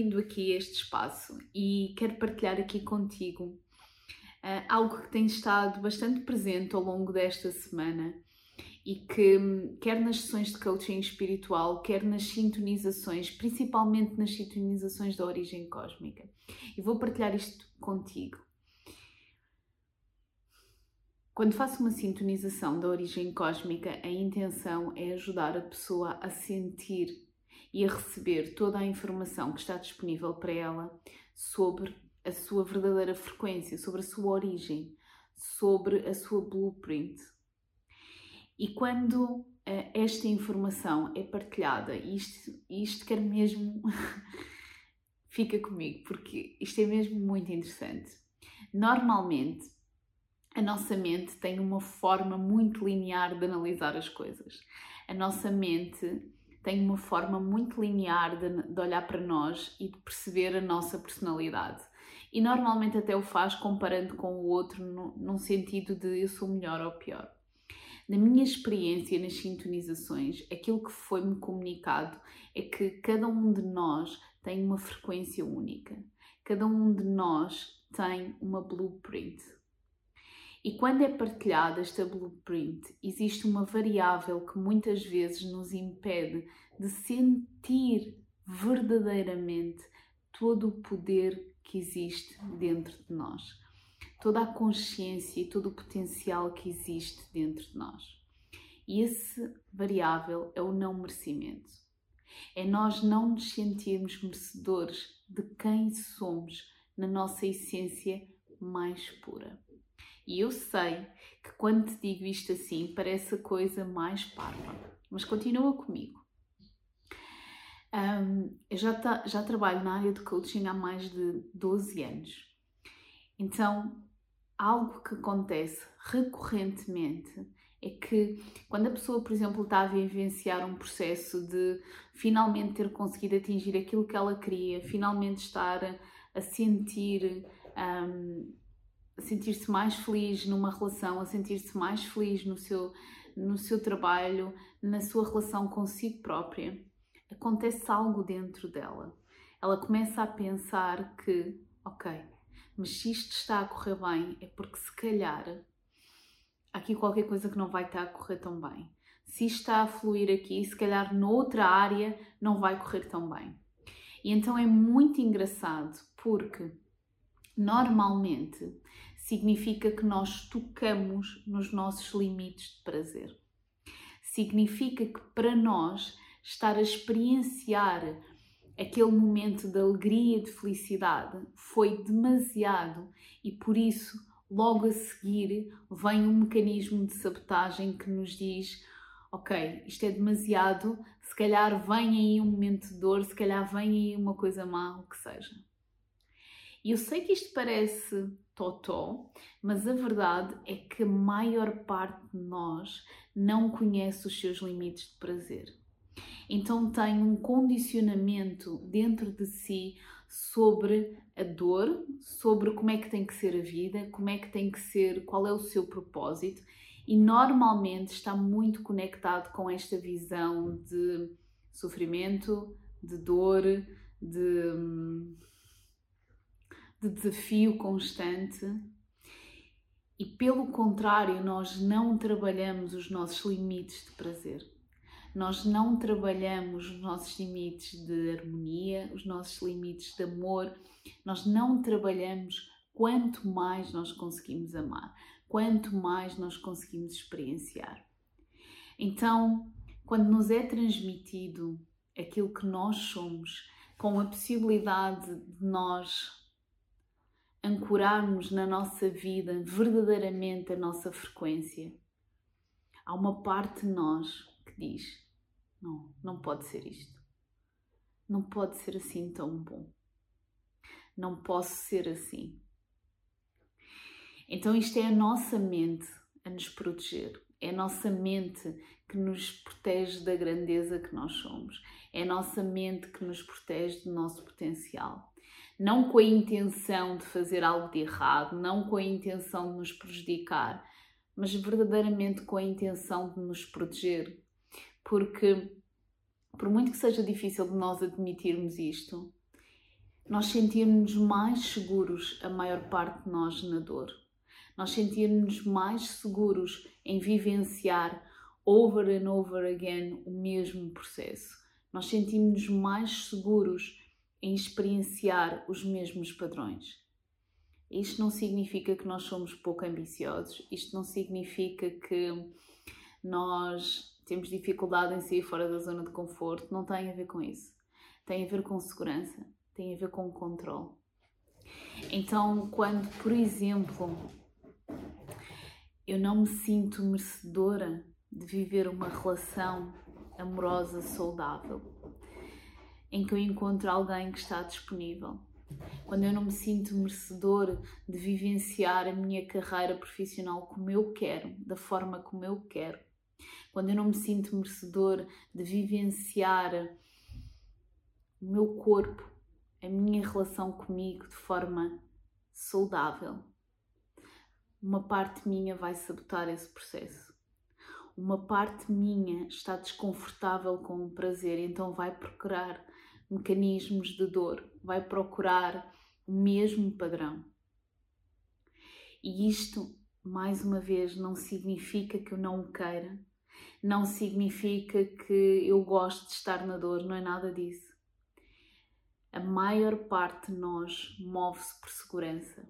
Bem-vindo aqui a este espaço e quero partilhar aqui contigo uh, algo que tem estado bastante presente ao longo desta semana e que, quer nas sessões de coaching espiritual, quer nas sintonizações, principalmente nas sintonizações da origem cósmica. E vou partilhar isto contigo. Quando faço uma sintonização da origem cósmica, a intenção é ajudar a pessoa a sentir e a receber toda a informação que está disponível para ela sobre a sua verdadeira frequência, sobre a sua origem, sobre a sua blueprint. E quando uh, esta informação é partilhada, isto, isto quer mesmo. fica comigo, porque isto é mesmo muito interessante. Normalmente, a nossa mente tem uma forma muito linear de analisar as coisas. A nossa mente tem uma forma muito linear de, de, olhar para nós e de perceber a nossa personalidade. E normalmente até o faz comparando com o outro, no, num sentido de eu sou melhor ou pior. Na minha experiência nas sintonizações, aquilo que foi-me comunicado é que cada um de nós tem uma frequência única. Cada um de nós tem uma blueprint, e quando é partilhada esta blueprint, existe uma variável que muitas vezes nos impede de sentir verdadeiramente todo o poder que existe dentro de nós, toda a consciência e todo o potencial que existe dentro de nós. E esse variável é o não merecimento. É nós não nos sentirmos merecedores de quem somos na nossa essência mais pura. E eu sei que quando te digo isto assim parece a coisa mais parva, mas continua comigo. Um, eu já, já trabalho na área de coaching há mais de 12 anos. Então, algo que acontece recorrentemente é que quando a pessoa, por exemplo, está a vivenciar um processo de finalmente ter conseguido atingir aquilo que ela queria, finalmente estar a sentir um, sentir-se mais feliz numa relação, a sentir-se mais feliz no seu, no seu trabalho, na sua relação consigo própria, acontece algo dentro dela. Ela começa a pensar que, ok, mas se isto está a correr bem, é porque se calhar há aqui qualquer coisa que não vai estar a correr tão bem. Se isto está a fluir aqui, se calhar noutra área não vai correr tão bem. E então é muito engraçado porque normalmente significa que nós tocamos nos nossos limites de prazer. Significa que para nós estar a experienciar aquele momento de alegria e de felicidade foi demasiado e por isso logo a seguir vem um mecanismo de sabotagem que nos diz ok, isto é demasiado, se calhar vem aí um momento de dor, se calhar vem aí uma coisa má, o que seja. E eu sei que isto parece totó, mas a verdade é que a maior parte de nós não conhece os seus limites de prazer. Então tem um condicionamento dentro de si sobre a dor, sobre como é que tem que ser a vida, como é que tem que ser, qual é o seu propósito e normalmente está muito conectado com esta visão de sofrimento, de dor, de hum, de desafio constante e, pelo contrário, nós não trabalhamos os nossos limites de prazer. Nós não trabalhamos os nossos limites de harmonia, os nossos limites de amor, nós não trabalhamos quanto mais nós conseguimos amar, quanto mais nós conseguimos experienciar. Então, quando nos é transmitido aquilo que nós somos, com a possibilidade de nós ancorarmos na nossa vida verdadeiramente a nossa frequência, há uma parte de nós que diz: não, não pode ser isto. Não pode ser assim tão bom. não posso ser assim. Então, isto é a nossa mente a nos proteger, é a nossa mente que nos protege da grandeza que nós somos, é a nossa mente que nos protege do nosso potencial. Não com a intenção de fazer algo de errado, não com a intenção de nos prejudicar, mas verdadeiramente com a intenção de nos proteger. Porque, por muito que seja difícil de nós admitirmos isto, nós sentirmos mais seguros, a maior parte de nós, na dor. Nós sentirmos mais seguros em vivenciar over and over again o mesmo processo. Nós sentimos mais seguros em experienciar os mesmos padrões. Isto não significa que nós somos pouco ambiciosos, isto não significa que nós temos dificuldade em sair fora da zona de conforto, não tem a ver com isso. Tem a ver com segurança, tem a ver com controle. Então, quando, por exemplo, eu não me sinto merecedora de viver uma relação amorosa saudável, em que eu encontro alguém que está disponível, quando eu não me sinto merecedor de vivenciar a minha carreira profissional como eu quero, da forma como eu quero, quando eu não me sinto merecedor de vivenciar o meu corpo, a minha relação comigo de forma saudável, uma parte minha vai sabotar esse processo. Uma parte minha está desconfortável com o prazer, então vai procurar mecanismos de dor, vai procurar o mesmo padrão. E isto, mais uma vez, não significa que eu não o queira, não significa que eu gosto de estar na dor, não é nada disso. A maior parte de nós move-se por segurança.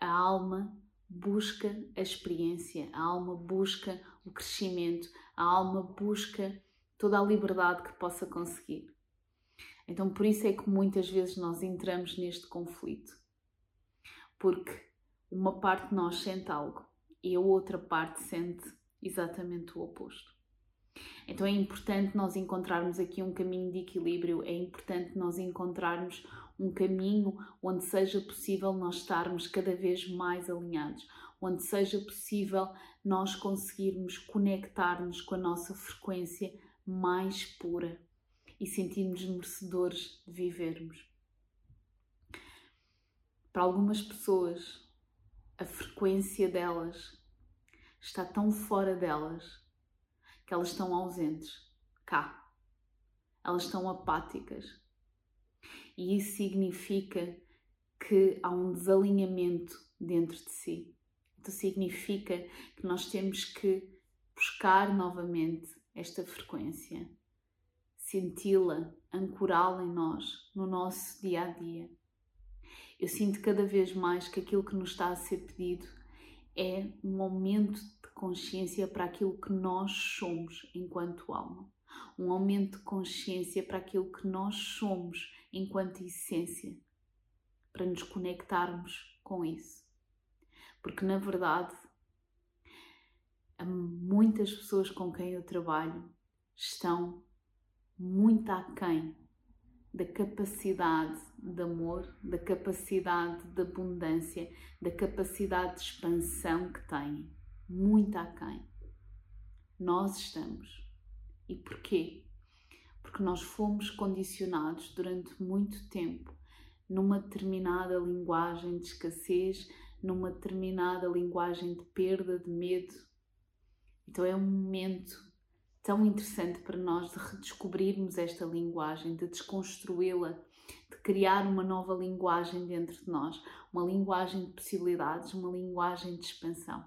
A alma busca a experiência, a alma busca o crescimento, a alma busca toda a liberdade que possa conseguir. Então, por isso é que muitas vezes nós entramos neste conflito. Porque uma parte de nós sente algo e a outra parte sente exatamente o oposto. Então é importante nós encontrarmos aqui um caminho de equilíbrio, é importante nós encontrarmos um caminho onde seja possível nós estarmos cada vez mais alinhados, onde seja possível nós conseguirmos conectar-nos com a nossa frequência mais pura e sentirmos merecedores de vivermos. Para algumas pessoas, a frequência delas está tão fora delas que elas estão ausentes, cá. Elas estão apáticas. E isso significa que há um desalinhamento dentro de si. Então significa que nós temos que buscar novamente esta frequência senti-la, ancorá-la em nós, no nosso dia a dia. Eu sinto cada vez mais que aquilo que nos está a ser pedido é um aumento de consciência para aquilo que nós somos enquanto alma, um aumento de consciência para aquilo que nós somos enquanto essência, para nos conectarmos com isso. Porque na verdade, muitas pessoas com quem eu trabalho estão muito aquém da capacidade de amor, da capacidade de abundância, da capacidade de expansão que têm. Muito aquém. Nós estamos. E porquê? Porque nós fomos condicionados durante muito tempo numa determinada linguagem de escassez, numa determinada linguagem de perda, de medo. Então é um momento tão interessante para nós de redescobrirmos esta linguagem, de desconstruí-la, de criar uma nova linguagem dentro de nós, uma linguagem de possibilidades, uma linguagem de expansão.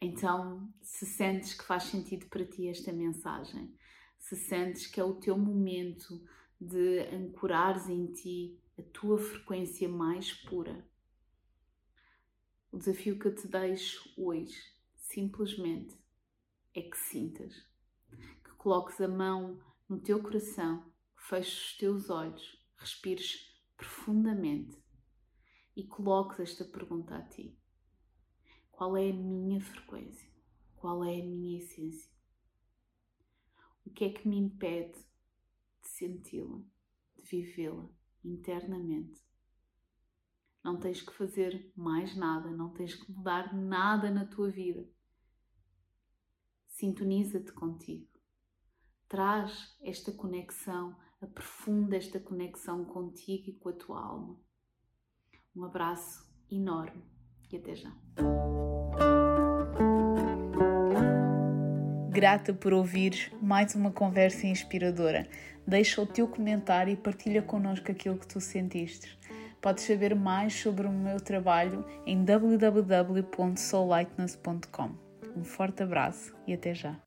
Então, se sentes que faz sentido para ti esta mensagem, se sentes que é o teu momento de ancorares em ti a tua frequência mais pura, o desafio que eu te deixo hoje, simplesmente, é que sintas, que coloques a mão no teu coração, feches os teus olhos, respires profundamente e coloques esta pergunta a ti: Qual é a minha frequência? Qual é a minha essência? O que é que me impede de senti-la, de vivê-la internamente. Não tens que fazer mais nada, não tens que mudar nada na tua vida. Sintoniza-te contigo. Traz esta conexão, aprofunda esta conexão contigo e com a tua alma. Um abraço enorme e até já. Grata por ouvires mais uma conversa inspiradora. Deixa o teu comentário e partilha connosco aquilo que tu sentiste. Podes saber mais sobre o meu trabalho em www.soullightness.com. Um forte abraço e até já!